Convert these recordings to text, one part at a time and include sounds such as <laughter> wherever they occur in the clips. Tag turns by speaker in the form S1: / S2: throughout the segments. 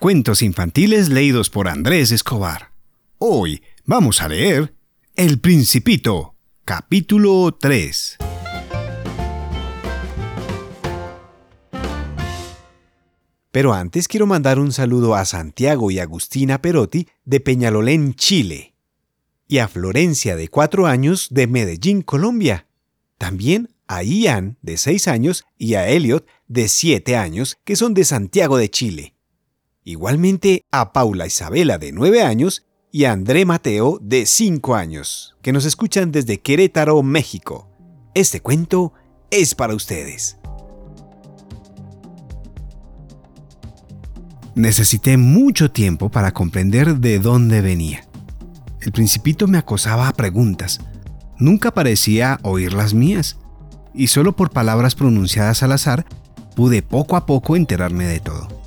S1: Cuentos infantiles leídos por Andrés Escobar. Hoy vamos a leer El Principito, capítulo 3. Pero antes quiero mandar un saludo a Santiago y Agustina Perotti de Peñalolén, Chile, y a Florencia de 4 años de Medellín, Colombia. También a Ian de 6 años y a Elliot de 7 años que son de Santiago de Chile. Igualmente a Paula Isabela de 9 años y a André Mateo de 5 años, que nos escuchan desde Querétaro, México. Este cuento es para ustedes. Necesité mucho tiempo para comprender de dónde venía. El principito me acosaba a preguntas. Nunca parecía oír las mías. Y solo por palabras pronunciadas al azar pude poco a poco enterarme de todo.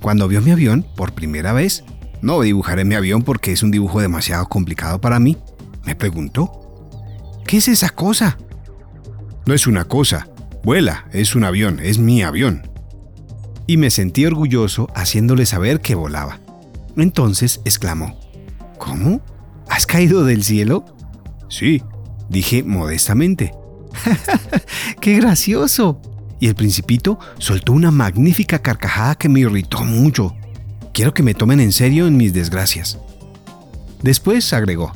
S1: Cuando vio mi avión por primera vez, no dibujaré mi avión porque es un dibujo demasiado complicado para mí, me preguntó, ¿qué es esa cosa? No es una cosa, vuela, es un avión, es mi avión y me sentí orgulloso haciéndole saber que volaba. Entonces exclamó, ¿Cómo? ¿Has caído del cielo? Sí, dije modestamente. <laughs> ¡Qué gracioso! Y el principito soltó una magnífica carcajada que me irritó mucho. Quiero que me tomen en serio en mis desgracias. Después agregó,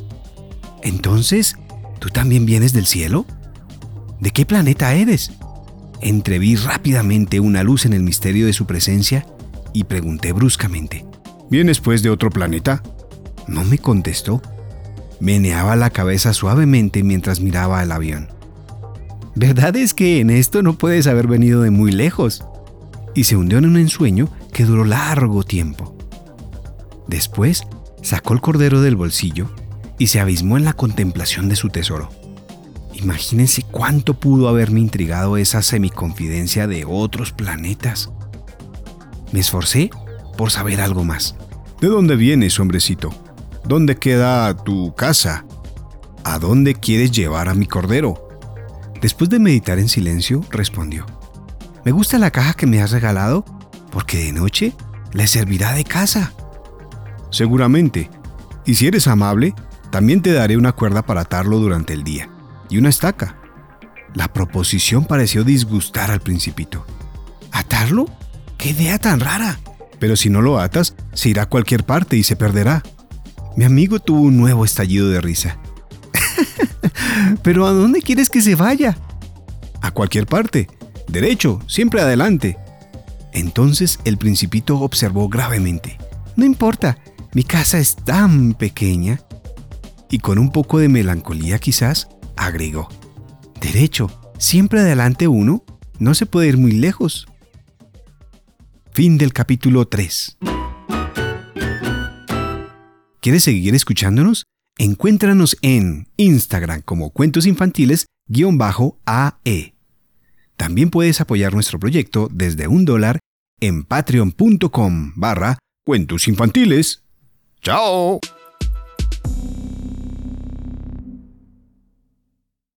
S1: Entonces, ¿tú también vienes del cielo? ¿De qué planeta eres? Entreví rápidamente una luz en el misterio de su presencia y pregunté bruscamente, ¿Vienes pues de otro planeta? No me contestó. Meneaba la cabeza suavemente mientras miraba el avión. Verdad es que en esto no puedes haber venido de muy lejos. Y se hundió en un ensueño que duró largo tiempo. Después sacó el cordero del bolsillo y se abismó en la contemplación de su tesoro. Imagínense cuánto pudo haberme intrigado esa semiconfidencia de otros planetas. Me esforcé por saber algo más. ¿De dónde vienes, hombrecito? ¿Dónde queda tu casa? ¿A dónde quieres llevar a mi cordero? Después de meditar en silencio, respondió. Me gusta la caja que me has regalado porque de noche le servirá de casa. Seguramente. Y si eres amable, también te daré una cuerda para atarlo durante el día y una estaca. La proposición pareció disgustar al principito. ¿Atarlo? ¡Qué idea tan rara! Pero si no lo atas, se irá a cualquier parte y se perderá. Mi amigo tuvo un nuevo estallido de risa. ¿Pero a dónde quieres que se vaya? A cualquier parte. Derecho, siempre adelante. Entonces el principito observó gravemente. No importa, mi casa es tan pequeña. Y con un poco de melancolía quizás, agregó. Derecho, siempre adelante uno, no se puede ir muy lejos. Fin del capítulo 3. ¿Quieres seguir escuchándonos? Encuéntranos en Instagram como Cuentos Infantiles-AE. También puedes apoyar nuestro proyecto desde un dólar en patreon.com barra cuentos infantiles. ¡Chao!